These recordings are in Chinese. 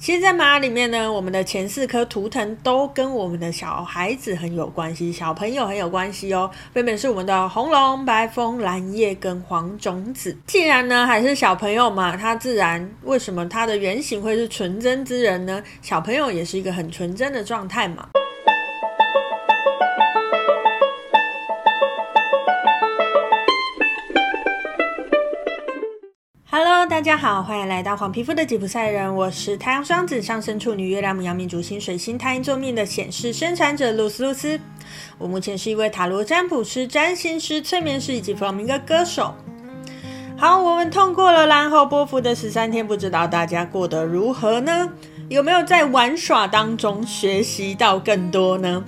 其实，在玛雅里面呢，我们的前四颗图腾都跟我们的小孩子很有关系，小朋友很有关系哦。分别是我们的红龙、白风、蓝叶跟黄种子。既然呢还是小朋友嘛，他自然为什么他的原型会是纯真之人呢？小朋友也是一个很纯真的状态嘛。大家好，欢迎来到黄皮肤的吉普赛人，我是太阳双子上升处女月亮母羊命主星水星太阴坐命的显示生产者露丝露丝。我目前是一位塔罗占卜师、占星师、催眠师以及弗洛明哥歌手。好，我们通过了蓝猴波符的十三天，不知道大家过得如何呢？有没有在玩耍当中学习到更多呢？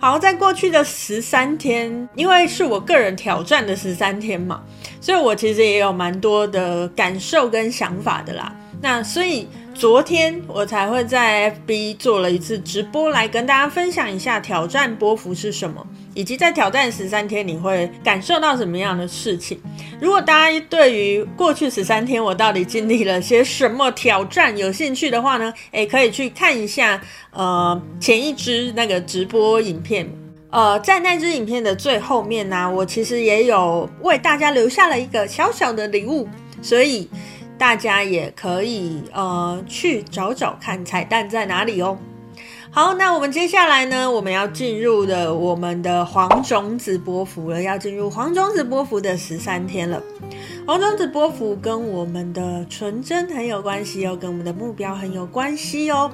好，在过去的十三天，因为是我个人挑战的十三天嘛，所以我其实也有蛮多的感受跟想法的啦。那所以昨天我才会在 FB 做了一次直播，来跟大家分享一下挑战波幅是什么。以及在挑战十三天，你会感受到什么样的事情？如果大家对于过去十三天我到底经历了些什么挑战有兴趣的话呢，诶，可以去看一下呃前一支那个直播影片。呃，在那支影片的最后面呢，我其实也有为大家留下了一个小小的礼物，所以大家也可以呃去找找看彩蛋在哪里哦。好，那我们接下来呢，我们要进入的我们的黄种子波幅了，要进入黄种子波幅的十三天了。黄种子波幅跟我们的纯真很有关系哦，跟我们的目标很有关系哦。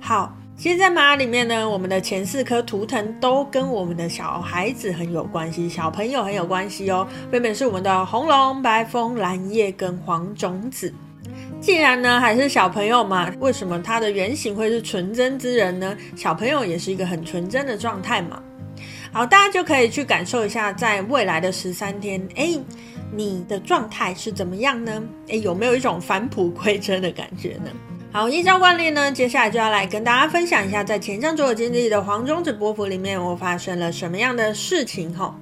好，其实，在玛雅里面呢，我们的前四颗图腾都跟我们的小孩子很有关系，小朋友很有关系哦。分别是我们的红龙、白风、蓝叶跟黄种子。既然呢还是小朋友嘛，为什么他的原型会是纯真之人呢？小朋友也是一个很纯真的状态嘛。好，大家就可以去感受一下，在未来的十三天，诶，你的状态是怎么样呢？诶，有没有一种返璞归真的感觉呢？好，依照惯例呢，接下来就要来跟大家分享一下，在前相左经历的黄种子波符里面，我发生了什么样的事情吼。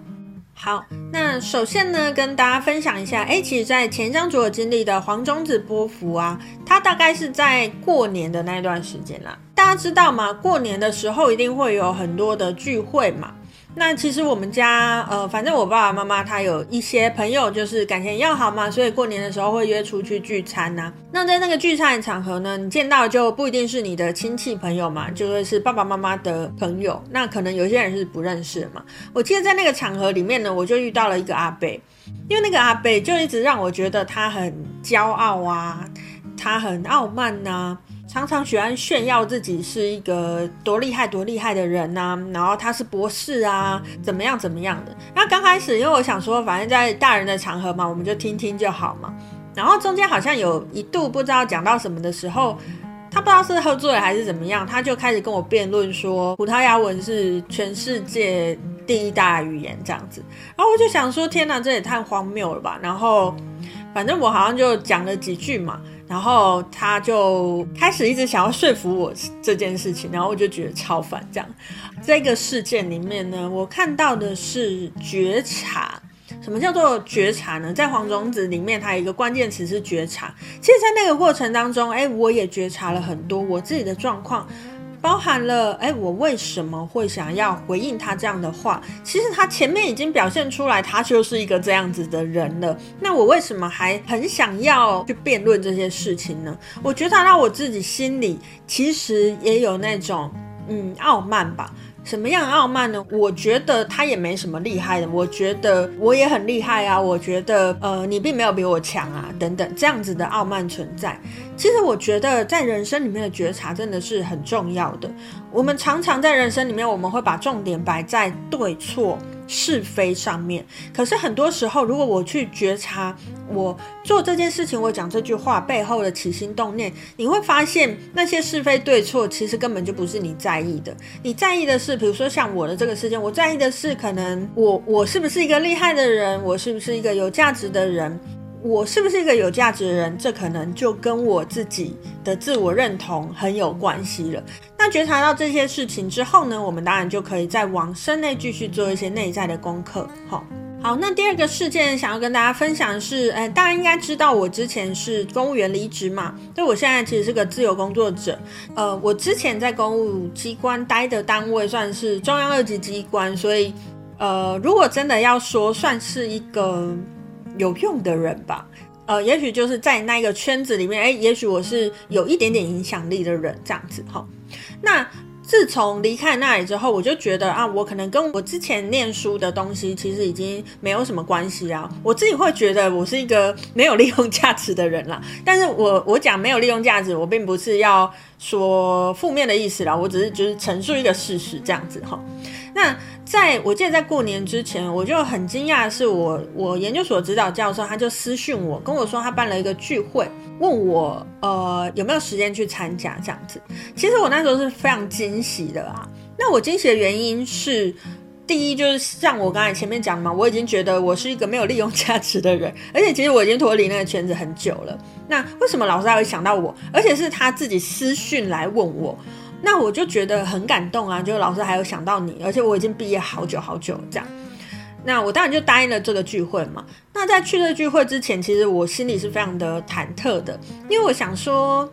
好，那首先呢，跟大家分享一下，诶，其实，在前张所经历的黄种子波符啊，它大概是在过年的那段时间啦。大家知道吗？过年的时候一定会有很多的聚会嘛。那其实我们家，呃，反正我爸爸妈妈他有一些朋友，就是感情要好嘛，所以过年的时候会约出去聚餐呐、那在那个聚餐的场合呢，你见到就不一定是你的亲戚朋友嘛，就会是爸爸妈妈的朋友。那可能有些人是不认识嘛。我记得在那个场合里面呢，我就遇到了一个阿伯，因为那个阿伯就一直让我觉得他很骄傲啊，他很傲慢呐、啊。常常喜欢炫耀自己是一个多厉害、多厉害的人呐、啊，然后他是博士啊，怎么样、怎么样的。那刚开始，因为我想说，反正在大人的场合嘛，我们就听听就好嘛。然后中间好像有一度不知道讲到什么的时候，他不知道是喝醉了还是怎么样，他就开始跟我辩论说，葡萄牙文是全世界第一大语言这样子。然后我就想说，天哪，这也太荒谬了吧！然后反正我好像就讲了几句嘛。然后他就开始一直想要说服我这件事情，然后我就觉得超烦。这样，这个事件里面呢，我看到的是觉察。什么叫做觉察呢？在黄种子里面，它有一个关键词是觉察。其实，在那个过程当中，哎，我也觉察了很多我自己的状况。包含了，哎，我为什么会想要回应他这样的话？其实他前面已经表现出来，他就是一个这样子的人了。那我为什么还很想要去辩论这些事情呢？我觉得他让我自己心里其实也有那种，嗯，傲慢吧。什么样傲慢呢？我觉得他也没什么厉害的，我觉得我也很厉害啊，我觉得呃你并没有比我强啊，等等这样子的傲慢存在。其实我觉得在人生里面的觉察真的是很重要的。我们常常在人生里面，我们会把重点摆在对错。是非上面，可是很多时候，如果我去觉察我做这件事情，我讲这句话背后的起心动念，你会发现那些是非对错，其实根本就不是你在意的。你在意的是，比如说像我的这个事件，我在意的是，可能我我是不是一个厉害的人，我是不是一个有价值的人。我是不是一个有价值的人？这可能就跟我自己的自我认同很有关系了。那觉察到这些事情之后呢，我们当然就可以再往深内继续做一些内在的功课。好，好，那第二个事件想要跟大家分享的是，呃，大家应该知道我之前是公务员离职嘛，所以我现在其实是个自由工作者。呃，我之前在公务机关待的单位算是中央二级机关，所以，呃，如果真的要说算是一个有用的人吧，呃，也许就是在那个圈子里面，哎，也许我是有一点点影响力的人，这样子哈。那。自从离开那里之后，我就觉得啊，我可能跟我之前念书的东西其实已经没有什么关系啊。我自己会觉得我是一个没有利用价值的人啦。但是我我讲没有利用价值，我并不是要说负面的意思啦，我只是就是陈述一个事实这样子哈。那在我记得在过年之前，我就很惊讶是我我研究所指导教授他就私讯我跟我说他办了一个聚会，问我呃有没有时间去参加这样子。其实我那时候是非常惊喜的啊。那我惊喜的原因是，第一就是像我刚才前面讲嘛，我已经觉得我是一个没有利用价值的人，而且其实我已经脱离那个圈子很久了。那为什么老师还会想到我？而且是他自己私讯来问我。那我就觉得很感动啊，就老师还有想到你，而且我已经毕业好久好久这样。那我当然就答应了这个聚会嘛。那在去这聚会之前，其实我心里是非常的忐忑的，因为我想说，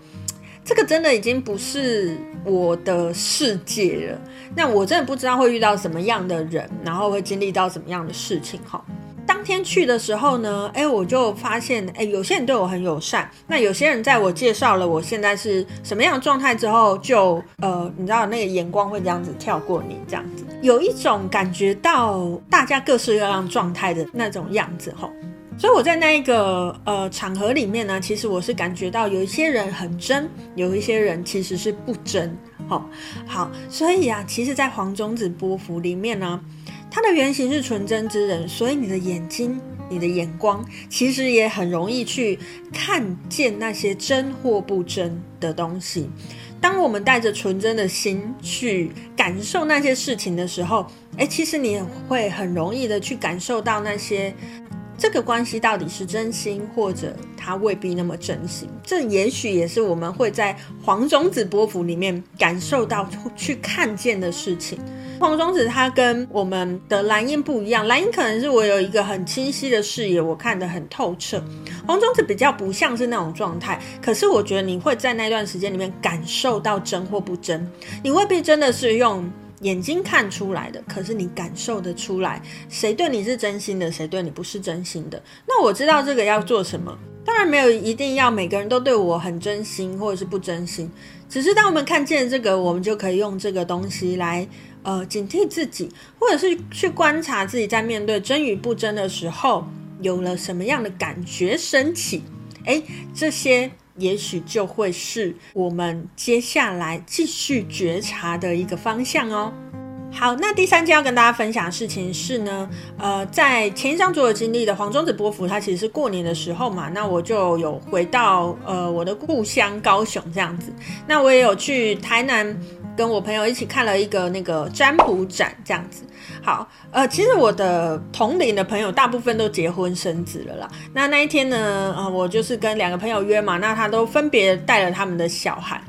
这个真的已经不是我的世界了。那我真的不知道会遇到什么样的人，然后会经历到什么样的事情哈。当天去的时候呢，哎，我就发现，哎，有些人对我很友善。那有些人在我介绍了我现在是什么样的状态之后，就呃，你知道那个眼光会这样子跳过你，这样子，有一种感觉到大家各式各样状态的那种样子吼。所以我在那一个呃场合里面呢，其实我是感觉到有一些人很真，有一些人其实是不真。好，所以啊，其实，在黄种子波符里面呢。它的原型是纯真之人，所以你的眼睛、你的眼光，其实也很容易去看见那些真或不真的东西。当我们带着纯真的心去感受那些事情的时候，诶，其实你也会很容易的去感受到那些这个关系到底是真心，或者它未必那么真心。这也许也是我们会在黄种子波符里面感受到、去看见的事情。黄种子它跟我们的蓝鹰不一样，蓝鹰可能是我有一个很清晰的视野，我看得很透彻。黄种子比较不像是那种状态，可是我觉得你会在那段时间里面感受到真或不真，你未必真的是用眼睛看出来的，可是你感受得出来，谁对你是真心的，谁对你不是真心的。那我知道这个要做什么，当然没有一定要每个人都对我很真心或者是不真心，只是当我们看见这个，我们就可以用这个东西来。呃，警惕自己，或者是去观察自己在面对真与不真的时候，有了什么样的感觉升起，诶，这些也许就会是我们接下来继续觉察的一个方向哦。好，那第三件要跟大家分享的事情是呢，呃，在前一章所有经历的黄宗子波幅，它其实是过年的时候嘛，那我就有回到呃我的故乡高雄这样子，那我也有去台南。跟我朋友一起看了一个那个占卜展，这样子。好，呃，其实我的同龄的朋友大部分都结婚生子了啦。那那一天呢，呃，我就是跟两个朋友约嘛，那他都分别带了他们的小孩。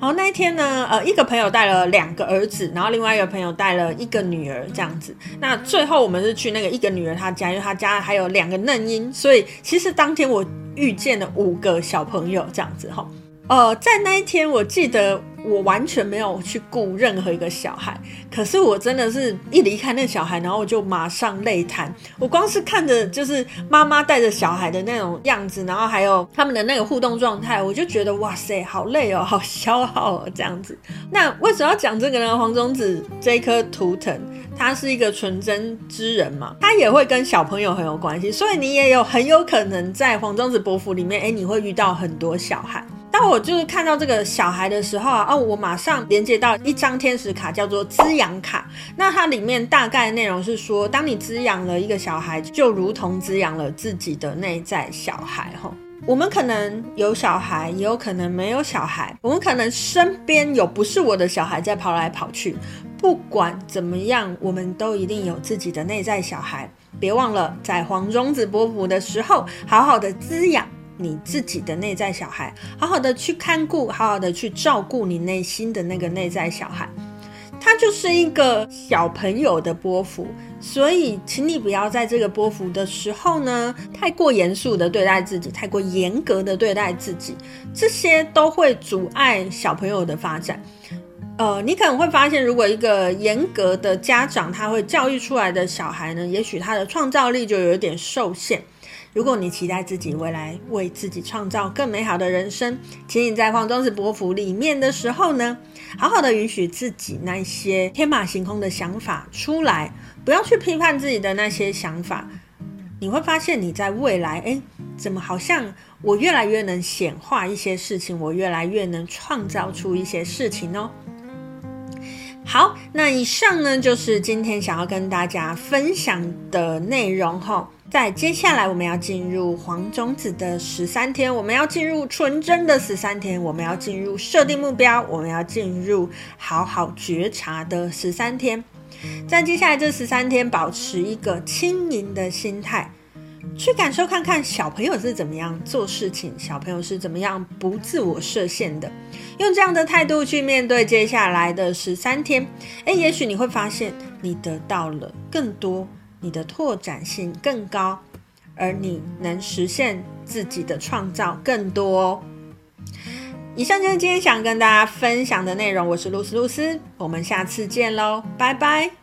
然后那一天呢，呃，一个朋友带了两个儿子，然后另外一个朋友带了一个女儿，这样子。那最后我们是去那个一个女儿她家，因为她家还有两个嫩婴，所以其实当天我遇见了五个小朋友，这样子哈。呃，在那一天，我记得。我完全没有去顾任何一个小孩，可是我真的是一离开那小孩，然后我就马上泪瘫。我光是看着就是妈妈带着小孩的那种样子，然后还有他们的那个互动状态，我就觉得哇塞，好累哦，好消耗哦，这样子。那为什么要讲这个呢？黄种子这一颗图腾，他是一个纯真之人嘛，他也会跟小朋友很有关系，所以你也有很有可能在黄宗子波符里面，哎，你会遇到很多小孩。那我就是看到这个小孩的时候啊，哦，我马上连接到一张天使卡，叫做滋养卡。那它里面大概内容是说，当你滋养了一个小孩，就如同滋养了自己的内在小孩。哈，我们可能有小孩，也有可能没有小孩。我们可能身边有不是我的小孩在跑来跑去。不管怎么样，我们都一定有自己的内在小孩。别忘了，在黄种子波普的时候，好好的滋养。你自己的内在小孩，好好的去看顾，好好的去照顾你内心的那个内在小孩。他就是一个小朋友的波幅，所以请你不要在这个波幅的时候呢，太过严肃的对待自己，太过严格的对待自己，这些都会阻碍小朋友的发展。呃，你可能会发现，如果一个严格的家长，他会教育出来的小孩呢，也许他的创造力就有点受限。如果你期待自己未来为自己创造更美好的人生，请你在黄种子波符里面的时候呢，好好的允许自己那些天马行空的想法出来，不要去批判自己的那些想法。你会发现你在未来，诶，怎么好像我越来越能显化一些事情，我越来越能创造出一些事情哦。好，那以上呢，就是今天想要跟大家分享的内容哈。在接下来我们要进入黄种子的十三天，我们要进入纯真的十三天，我们要进入设定目标，我们要进入好好觉察的十三天。在接下来这十三天，保持一个轻盈的心态。去感受看看小朋友是怎么样做事情，小朋友是怎么样不自我设限的，用这样的态度去面对接下来的十三天，诶，也许你会发现你得到了更多，你的拓展性更高，而你能实现自己的创造更多哦。以上就是今天想跟大家分享的内容，我是露丝露丝，我们下次见喽，拜拜。